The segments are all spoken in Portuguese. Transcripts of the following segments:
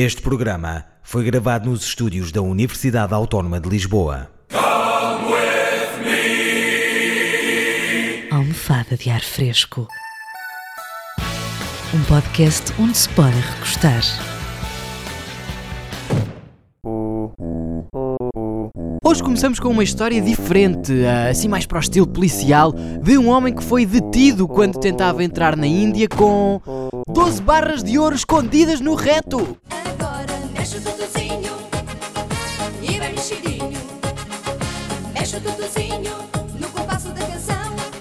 Este programa foi gravado nos estúdios da Universidade Autónoma de Lisboa. Almofada de ar fresco. Um podcast onde se pode recostar. Hoje começamos com uma história diferente, ah, assim mais para o estilo policial, de um homem que foi detido quando tentava entrar na Índia com 12 barras de ouro escondidas no reto.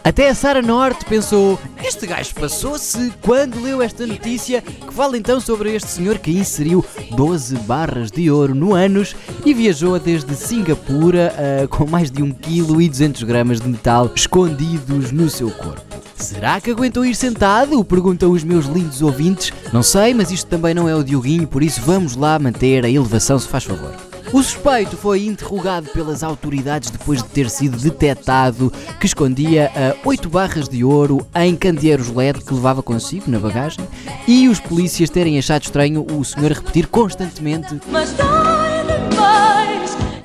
Até a Sara Norte pensou: este gajo passou-se quando leu esta notícia que fala então sobre este senhor que inseriu 12 barras de ouro no ânus e viajou desde Singapura ah, com mais de 1 kg e 200 gramas de metal escondidos no seu corpo. Será que aguentou ir sentado? Perguntam os meus lindos ouvintes. Não sei, mas isto também não é o Dioguinho, por isso vamos lá manter a elevação, se faz favor. O suspeito foi interrogado pelas autoridades depois de ter sido detectado que escondia ah, 8 barras de ouro em candeeiros LED que levava consigo na bagagem e os polícias terem achado estranho o senhor repetir constantemente Mas dói.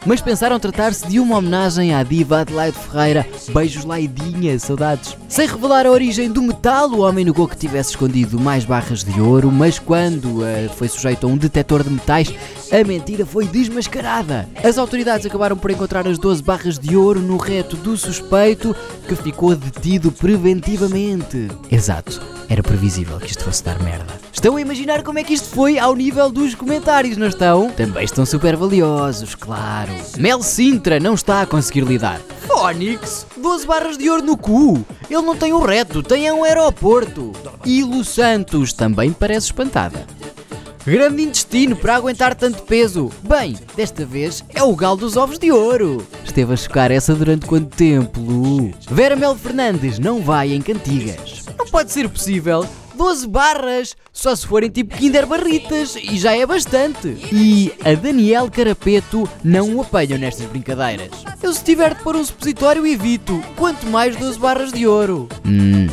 Mas pensaram tratar-se de uma homenagem à diva Adelaide Ferreira. Beijos Laidinha, saudades. Sem revelar a origem do metal, o homem negou que tivesse escondido mais barras de ouro, mas quando eh, foi sujeito a um detector de metais, a mentira foi desmascarada. As autoridades acabaram por encontrar as 12 barras de ouro no reto do suspeito, que ficou detido preventivamente. Exato. Era previsível que isto fosse dar merda. Estão a imaginar como é que isto foi ao nível dos comentários, não estão? Também estão super valiosos, claro. Mel Sintra não está a conseguir lidar. Fónix, 12 barras de ouro no cu. Ele não tem um reto, tem um aeroporto. E Lu Santos também parece espantada. Grande intestino para aguentar tanto peso. Bem, desta vez é o galo dos ovos de ouro. Esteve a chocar essa durante quanto tempo, Lu? Vera Mel Fernandes não vai em cantigas. Pode ser possível. 12 barras, só se forem tipo Kinder Barritas, e já é bastante. E a Daniel Carapeto não o apanham nestas brincadeiras. Eu se tiver de pôr um supositório evito, quanto mais 12 barras de ouro. Hum,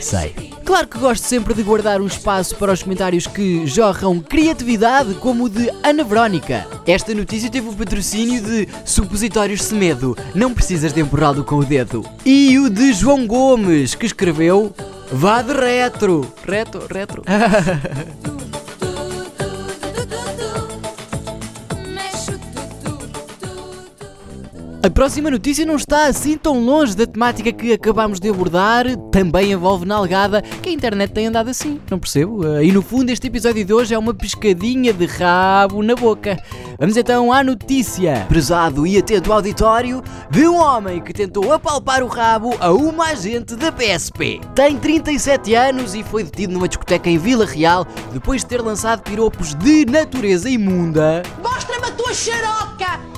sei. Claro que gosto sempre de guardar um espaço para os comentários que jorram criatividade, como o de Ana Verónica. Esta notícia teve o patrocínio de Supositórios Semedo, não precisas de empurrá-lo com o dedo. E o de João Gomes, que escreveu Vá de retro. Retro, retro. A próxima notícia não está assim tão longe da temática que acabámos de abordar, também envolve nalgada, que a internet tem andado assim, não percebo. Eh, E no fundo este episódio de hoje é uma pescadinha de rabo na boca. Vamos então à notícia. Prezado e atento auditório de um homem que tentou apalpar o rabo a uma agente da PSP. Tem 37 anos e foi detido numa discoteca em Vila Real depois de ter lançado piropos de natureza imunda Mostra-me a tua xaroca!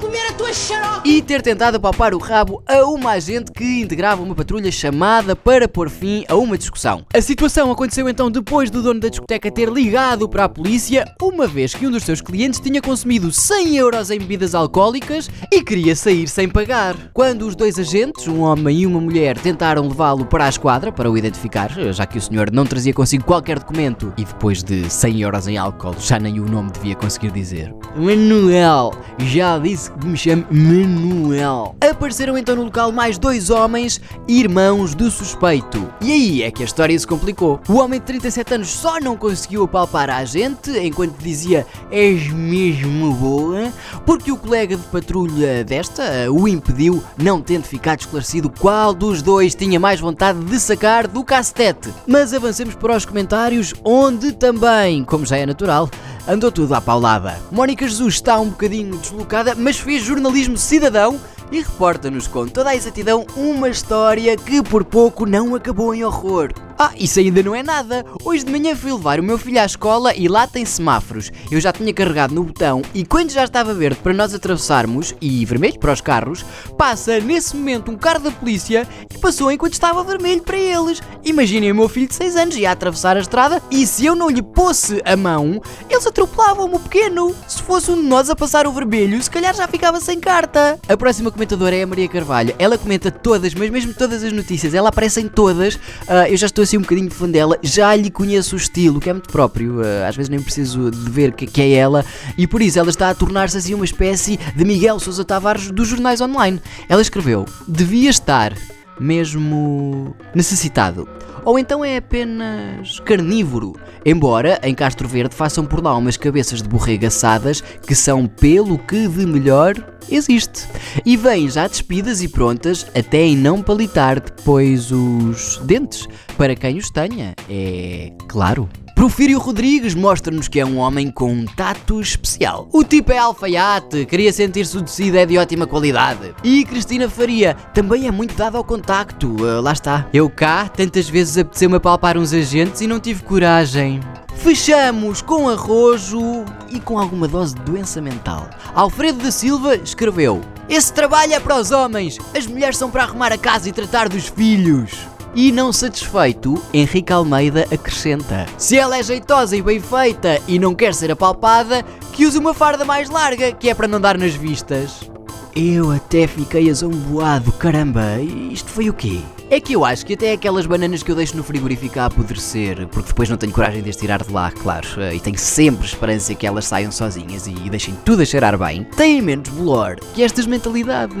Comer a tua xaroca! e ter tentado apalpar o rabo a uma agente que integrava uma patrulha chamada para pôr fim a uma discussão. A situação aconteceu então depois do dono da discoteca ter ligado para a polícia, uma vez que um dos seus clientes tinha consumido 100 euros em bebidas alcoólicas e queria sair sem pagar. Quando os dois agentes, um homem e uma mulher, tentaram levá-lo para a esquadra para o identificar, já que o senhor não trazia consigo qualquer documento e depois de 100 euros em álcool já nem o nome devia conseguir dizer. Manuel, já disse que me chamo Manuel. Apareceram então no local mais dois homens, irmãos do suspeito. E aí é que a história se complicou. O homem de 37 anos só não conseguiu apalpar a agente enquanto dizia és mesmo boa, porque o colega de patrulha desta o impediu, não tendo ficado esclarecido qual dos dois tinha mais vontade de sacar do castete. Mas avancemos para os comentários, onde também, como já é natural, andou tudo à paulada. Mónica Jesus está um bocadinho deslocada, mas fez jornalismo cidadão e reporta-nos com toda a exatidão uma história que por pouco não acabou em horror. Ah, isso ainda não é nada. Hoje de manhã fui levar o meu filho à escola e lá tem semáforos. Eu já tinha carregado no botão e quando já estava verde para nós atravessarmos e vermelho para os carros, passa nesse momento um carro da polícia e passou enquanto estava vermelho para eles. Imaginem o meu filho de 6 anos ia atravessar a estrada e se eu não lhe posse a mão, eles atropelavam-me o pequeno. Se fosse um de nós a passar o vermelho, se calhar já ficava sem carta. A próxima comentadora é a Maria Carvalho. Ela comenta todas, mas mesmo todas as notícias, ela aparece em todas. Ah, eu já estou assim um bocadinho fã dela, já lhe conheço o estilo, que é muito próprio, eh, às vezes nem preciso de ver que, que é ela, e por isso ela está a tornar-se assim uma espécie de Miguel Sousa Tavares dos jornais online. Ela escreveu: Devia estar mesmo necessitado. Ou então é apenas carnívoro. Embora em Castro Verde façam por lá umas cabeças de borrego assadas que são pelo que de melhor existe. E vêm já despidas e prontas até em não palitar depois os dentes, para quem os tenha, é claro. Profírio Rodrigues mostra-nos que é um homem com um tato especial. O tipo é alfaiate, queria sentir-se o tecido é de ótima qualidade. E Cristina Faria também é muito dada ao contacto, ah, lá está. Eu cá, tantas vezes apeteceu-me palpar uns agentes e não tive coragem. Fechamos com arrojo e com alguma dose de doença mental. Alfredo da Silva escreveu: Esse trabalho é para os homens, as mulheres são para arrumar a casa e tratar dos filhos. E não satisfeito, Henrique Almeida acrescenta: Se ela é jeitosa e bem feita e não quer ser apalpada, que use uma farda mais larga, que é para não dar nas vistas. Eu até fiquei azomboado, caramba, isto foi o quê? É que eu acho que até aquelas bananas que eu deixo no frigorífico a apodrecer, porque depois não tenho coragem de as tirar de lá, claro, e tenho sempre esperança que elas saiam sozinhas e deixem tudo a cheirar bem, têm menos bolor que estas mentalidades.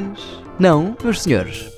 Não, meus senhores?